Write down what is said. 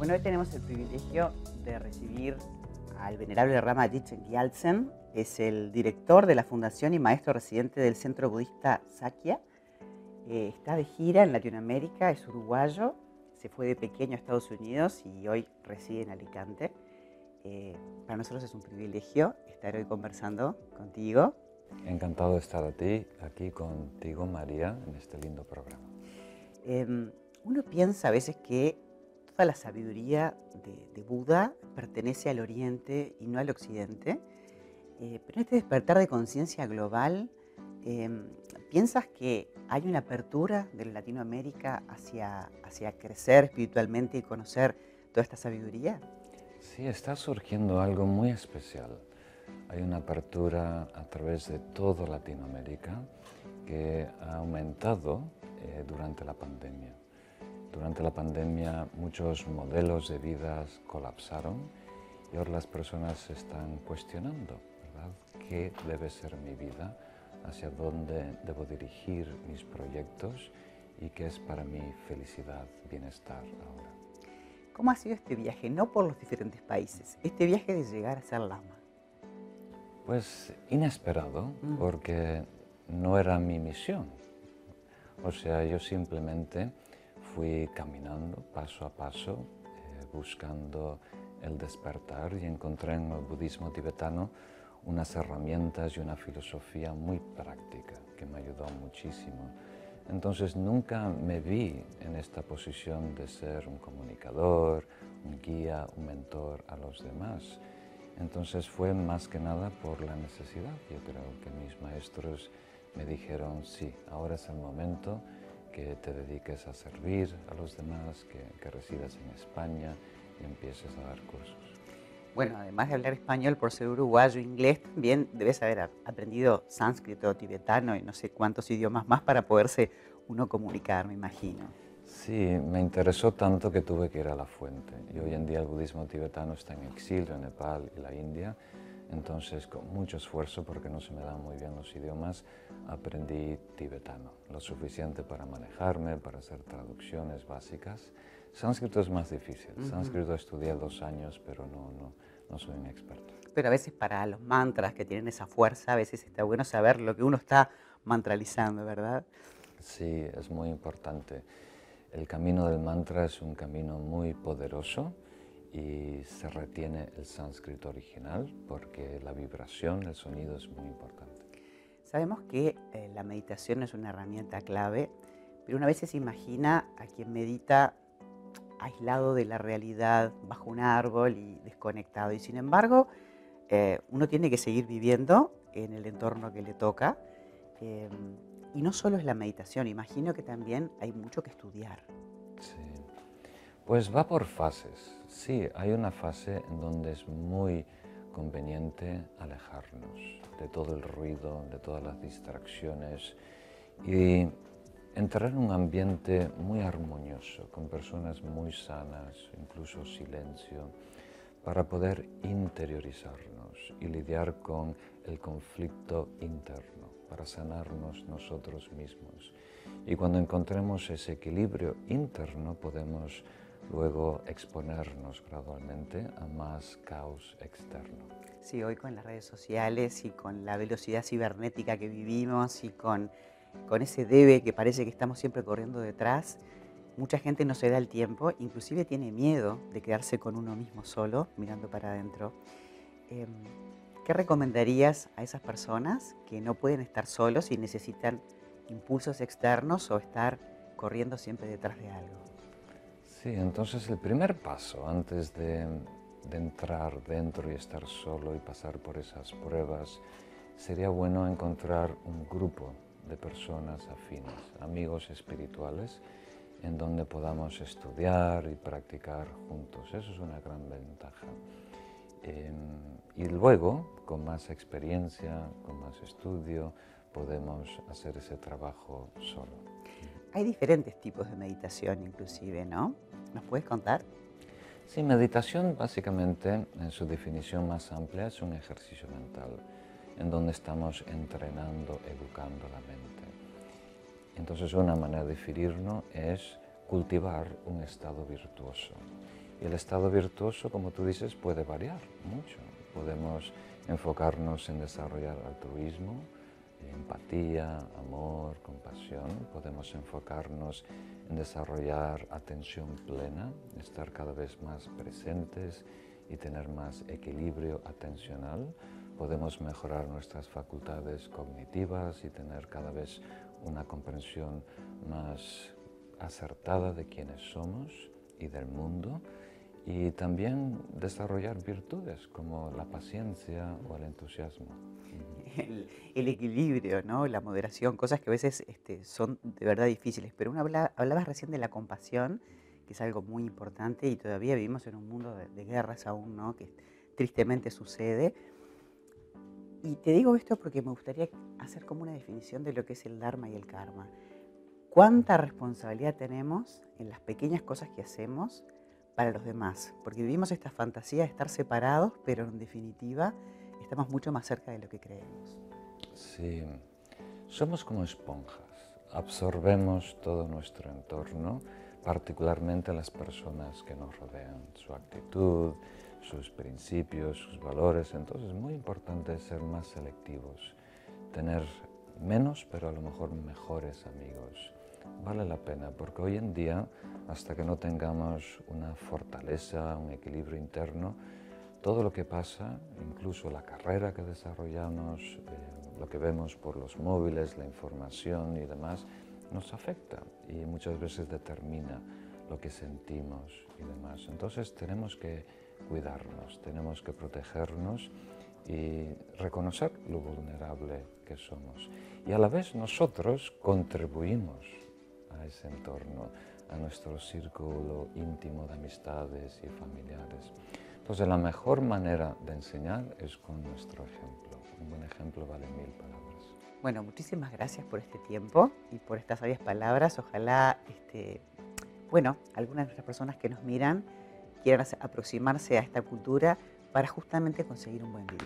Bueno, hoy tenemos el privilegio de recibir al venerable Rama Dichen Gyaltsen. Es el director de la fundación y maestro residente del centro budista Sakya. Eh, está de gira en Latinoamérica, es uruguayo, se fue de pequeño a Estados Unidos y hoy reside en Alicante. Eh, para nosotros es un privilegio estar hoy conversando contigo. Encantado de estar aquí, aquí contigo, María, en este lindo programa. Em, uno piensa a veces que toda la sabiduría de, Buda pertenece al Oriente y no al Occidente, eh, pero en este despertar de conciencia global, em, ¿piensas que hay una apertura de Latinoamérica hacia, hacia crecer espiritualmente y conocer toda esta sabiduría? Sí, está surgiendo algo muy especial. Hay una apertura a través de toda Latinoamérica que ha aumentado eh, durante la pandemia. Durante la pandemia muchos modelos de vidas colapsaron y ahora las personas se están cuestionando, ¿verdad? ¿Qué debe ser mi vida? ¿Hacia dónde debo dirigir mis proyectos? ¿Y qué es para mi felicidad, bienestar ahora? ¿Cómo ha sido este viaje? No por los diferentes países, este viaje de llegar a ser lama. Pues inesperado, mm. porque no era mi misión. O sea, yo simplemente fui caminando paso a paso, eh, buscando el despertar y encontré en el budismo tibetano unas herramientas y una filosofía muy práctica que me ayudó muchísimo. Entonces nunca me vi en esta posición de ser un comunicador, un guía, un mentor a los demás. Entonces fue más que nada por la necesidad. Yo creo que mis maestros me dijeron, sí, ahora es el momento que te dediques a servir a los demás, que, que residas en España y empieces a dar cursos. Bueno, además de hablar español por ser uruguayo, inglés, también debes haber aprendido sánscrito, tibetano y no sé cuántos idiomas más para poderse uno comunicar, me imagino. Sí, me interesó tanto que tuve que ir a la fuente. Y hoy en día el budismo tibetano está en exilio en Nepal y la India entonces, con mucho esfuerzo, porque no se me dan muy bien los idiomas, aprendí tibetano, lo suficiente para manejarme, para hacer traducciones básicas. Sánscrito es más difícil. Sánscrito estudié dos años, pero no, no, no soy un experto. Pero a veces para los mantras que tienen esa fuerza, a veces está bueno saber lo que uno está mantralizando, ¿verdad? Sí, es muy importante. El camino del mantra es un camino muy poderoso y se retiene el sánscrito original porque la vibración, el sonido es muy importante. Sabemos que eh, la meditación es una herramienta clave, pero una vez se imagina a quien medita aislado de la realidad, bajo un árbol y desconectado. Y sin embargo, eh, uno tiene que seguir viviendo en el entorno que le toca. Eh, y no solo es la meditación, imagino que también hay mucho que estudiar. Pues va por fases. Sí, hay una fase en donde es muy conveniente alejarnos de todo el ruido, de todas las distracciones y entrar en un ambiente muy armonioso, con personas muy sanas, incluso silencio, para poder interiorizarnos y lidiar con el conflicto interno, para sanarnos nosotros mismos. Y cuando encontremos ese equilibrio interno podemos luego exponernos gradualmente a más caos externo. Sí, hoy con las redes sociales y con la velocidad cibernética que vivimos y con, con ese debe que parece que estamos siempre corriendo detrás, mucha gente no se da el tiempo, inclusive tiene miedo de quedarse con uno mismo solo, mirando para adentro. Em, ¿Qué recomendarías a esas personas que no pueden estar solos y necesitan impulsos externos o estar corriendo siempre detrás de algo? Sí, entonces el primer paso antes de, entrar dentro y estar solo y pasar por esas pruebas, sería bueno encontrar un grupo de personas afines, amigos espirituales, en donde podamos estudiar y practicar juntos. Eso es una gran ventaja. Em, y luego, con más experiencia, con más estudio, podemos hacer ese trabajo solo. Hay diferentes tipos de meditación inclusive, ¿no? ¿Nos puedes contar? Sí, meditación básicamente en su definición más amplia es un ejercicio mental en donde estamos entrenando, educando la mente. Entonces una manera de definirlo es cultivar un estado virtuoso. Y el estado virtuoso, como tú dices, puede variar mucho. Podemos enfocarnos en desarrollar altruismo, empatía, amor, compasión. Podemos enfocarnos en desarrollar atención plena, estar cada vez más presentes y tener más equilibrio atencional. Podemos mejorar nuestras facultades cognitivas y tener cada vez una comprensión más acertada de quiénes somos y del mundo y también desarrollar virtudes como la paciencia o el entusiasmo. El, equilibrio, ¿no? la moderación, cosas que a veces este, son de verdad difíciles. Pero uno hablabas recién de la compasión, que es algo muy importante y todavía vivimos en un mundo de, guerras aún, ¿no? que tristemente sucede. Y te digo esto porque me gustaría hacer como una definición de lo que es el Dharma y el Karma. ¿Cuánta responsabilidad tenemos en las pequeñas cosas que hacemos? Para los demás, porque vivimos esta fantasía de estar separados, pero en definitiva estamos mucho más cerca de lo que creemos. Sí, somos como esponjas, absorbemos todo nuestro entorno, particularmente las personas que nos rodean, su actitud, sus principios, sus valores, entonces es muy importante ser más selectivos, tener menos, pero a lo mejor mejores amigos. Vale la pena, porque hoy en día hasta que no tengamos una fortaleza, un equilibrio interno, todo lo que pasa, incluso la carrera que desarrollamos, eh, lo que vemos por los móviles, la información y demás, nos afecta y muchas veces determina lo que sentimos y demás. Entonces tenemos que cuidarnos, tenemos que protegernos y reconocer lo vulnerable que somos. Y a la vez nosotros contribuimos a ese entorno a nuestro círculo íntimo de amistades y familiares. Entonces la mejor manera de enseñar es con nuestro ejemplo. Un buen ejemplo vale mil palabras. Bueno, muchísimas gracias por este tiempo y por estas sabias palabras. Ojalá, este, bueno, algunas de nuestras personas que nos miran quieran aproximarse a esta cultura para justamente conseguir un buen vivir.